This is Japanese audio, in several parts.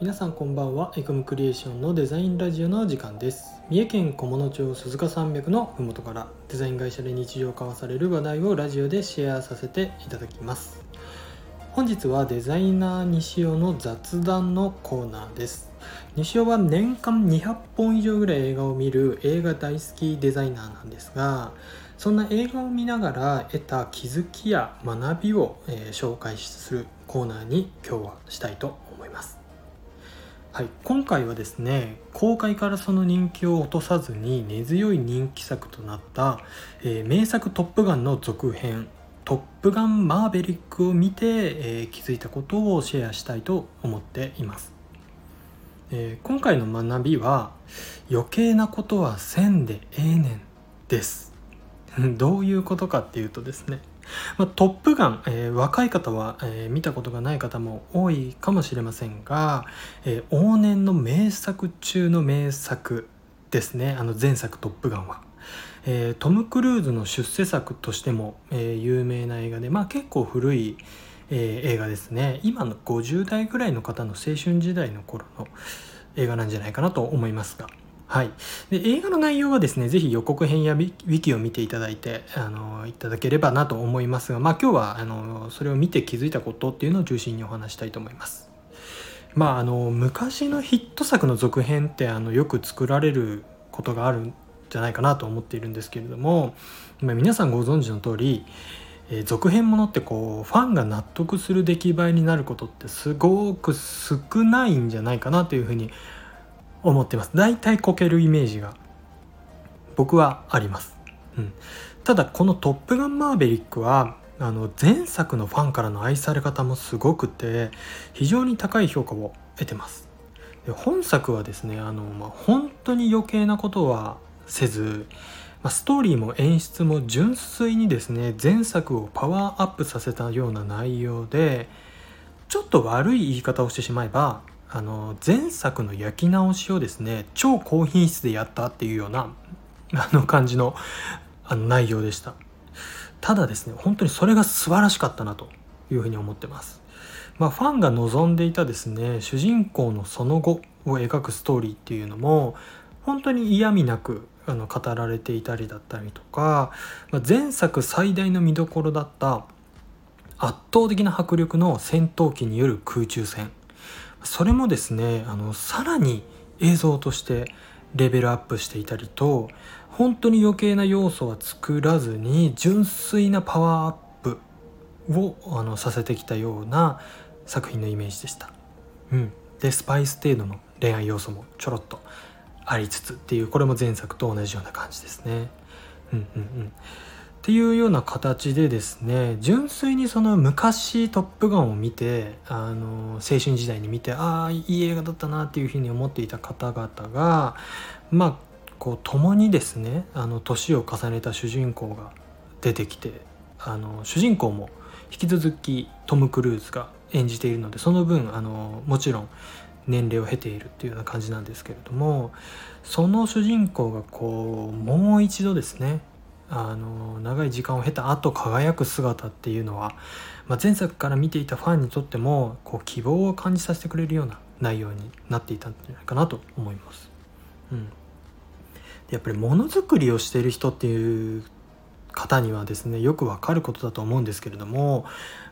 皆さんこんばんは。エコムクリエーションのデザインラジオの時間です。三重県菰野町鈴鹿山脈のふもとからデザイン会社で日常交わされる話題をラジオでシェアさせていただきます。本日はデザイナー西尾の雑談のコーナーです。西尾は年間200本以上ぐらい映画を見る映画大好きデザイナーなんですがそんな映画を見ながら得た気づきや学びを、えー、紹介するコーナーに今日はしたいと思います。はい、今回はですね公開からその人気を落とさずに根強い人気作となった、えー、名作「トップガン」の続編「トップガンマーヴェリック」を見て、えー、気づいたことをシェアしたいと思っています、えー、今回の学びは「余計なことはせんでええねん」です。どういうことかっていうとですねまあ、トップガン、えー、若い方は、えー、見たことがない方も多いかもしれませんが、えー、往年の名作中の名作ですね。あの前作「トップガンは」え、トム・クルーズの出世作としても、え、有名な映画で、まあ、結構古い、え、映画ですね。今の50代ぐらいの方の青春時代の頃の映画なんじゃないかなと思いますが。はい、で映画の内容はですね是非予告編やウィキを見ていただいてあのいただければなと思いますが、まあ、今日はあのそれを見て気づいたことっていうのを中心にお話したいと思います。まあ、あの昔のヒット作の続編ってあのよく作られることがあるんじゃないかなと思っているんですけれども、まあ、皆さんご存知の通りえ続編ものってこうファンが納得する出来栄えになることってすごく少ないんじゃないかなというふうに思思ってます。大体こけるイメージが僕はあります、うん、ただこの「トップガンマーヴェリックは」あの前作のファンからの愛され方もすごくて非常に高い評価を得てます。で本作はですねあの、まあ、本当に余計なことはせず、まあ、ストーリーも演出も純粋にですね前作をパワーアップさせたような内容でちょっと悪い言い方をしてしまえばあの前作の焼き直しをですね超高品質でやったっていうようなあの感じのあの内容でした。ただですね本当にそれが素晴らしかったなというふうに思ってます。まあファンが望んでいたですね主人公のその後を描くストーリーっていうのも本当に嫌味なくあの語られていたりだったりとか、まあ、前作最大の見どころだった圧倒的な迫力の戦闘機による空中戦。それもですねあのさらに映像としてレベルアップしていたりと本当に余計な要素は作らずに純粋なパワーアップをあのさせてきたような作品のイメージでした。うん、でスパイス程度の恋愛要素もちょろっとありつつっていうこれも前作と同じような感じですね。うんうんうんっていうような形でですね純粋にその昔「トップガン」を見てあの青春時代に見てああいい映画だったなっていうふうに思っていた方々がまあこう共にですねあの年を重ねた主人公が出てきてあの主人公も引き続きトム・クルーズが演じているのでその分あのもちろん年齢を経ているっていうような感じなんですけれどもその主人公がこうもう一度ですねあの長い時間を経た後輝く姿っていうのは、まあ、前作から見ていたファンにとってもこう希望を感じさせてくれるような内容になっていたんじゃないかなと思います。うん、やっぱりものづくりをしている人っていう方にはですねよくわかることだと思うんですけれども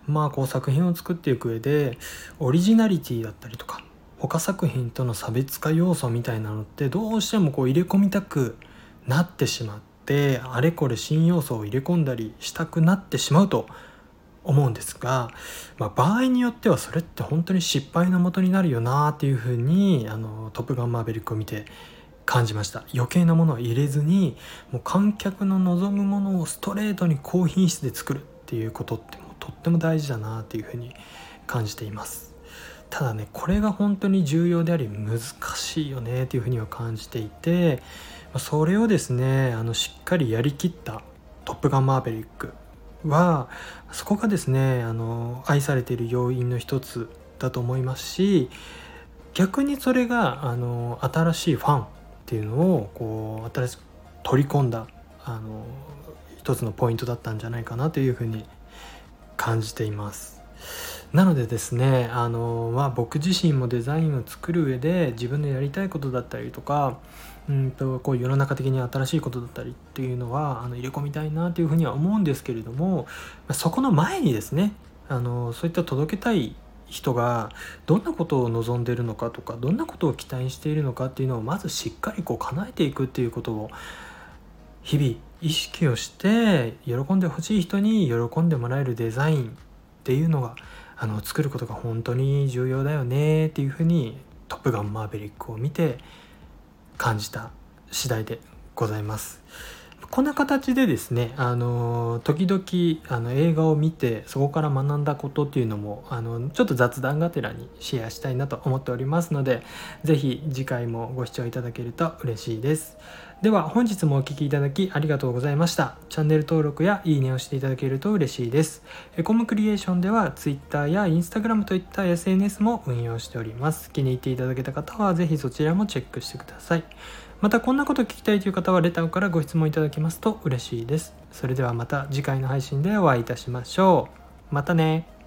まあこう作品を作っていく上でオリジナリティだったりとか他作品との差別化要素みたいなのってどうしてもこう入れ込みたくなってしまっってあれこれ新要素を入れ込んだりしたくなってしまうと思うんですが、まあ、場合によってはそれって本当に失敗のもとになるよなっていうふうにあの「トップガンマーヴェリック」を見て感じました。余計なものは入れずにもう観客の望むものをストレートに高品質で作るっていうことってもうとっても大事だなっていうふうに感じています。ただねこれが本当に重要であり難しいよねっていうふうには感じていてそれをですねあのしっかりやりきった「トップガンマーヴェリック」はそこがですねあの愛されている要因の一つだと思いますし逆にそれがあの新しいファンっていうのをこう新しく取り込んだあの一つのポイントだったんじゃないかなというふうに感じています。なのでですねあの、まあ、僕自身もデザインを作る上で自分のやりたいことだったりとかうんとこう世の中的に新しいことだったりっていうのはあの入れ込みたいなというふうには思うんですけれどもそこの前にですねあのそういった届けたい人がどんなことを望んでいるのかとかどんなことを期待しているのかっていうのをまずしっかりこう叶えていくっていうことを日々意識をして喜んでほしい人に喜んでもらえるデザインっていうのがあの作ることが本当に重要だよねっていうふうに「トップガンマーヴェリック」を見て感じた次第でございます。こんな形でですねあの時々あの映画を見てそこから学んだことっていうのもあのちょっと雑談がてらにシェアしたいなと思っておりますので是非次回もご視聴いただけると嬉しいです。では本日もお聴きいただきありがとうございました。チャンネル登録やいいねをしていただけると嬉しいです。エコムクリエーションでは Twitter や Instagram といった SNS も運用しております。気に入っていただけた方は是非そちらもチェックしてください。またこんなこと聞きたいという方はレターからご質問いただけますと嬉しいです。それではまた次回の配信でお会いいたしましょう。またね。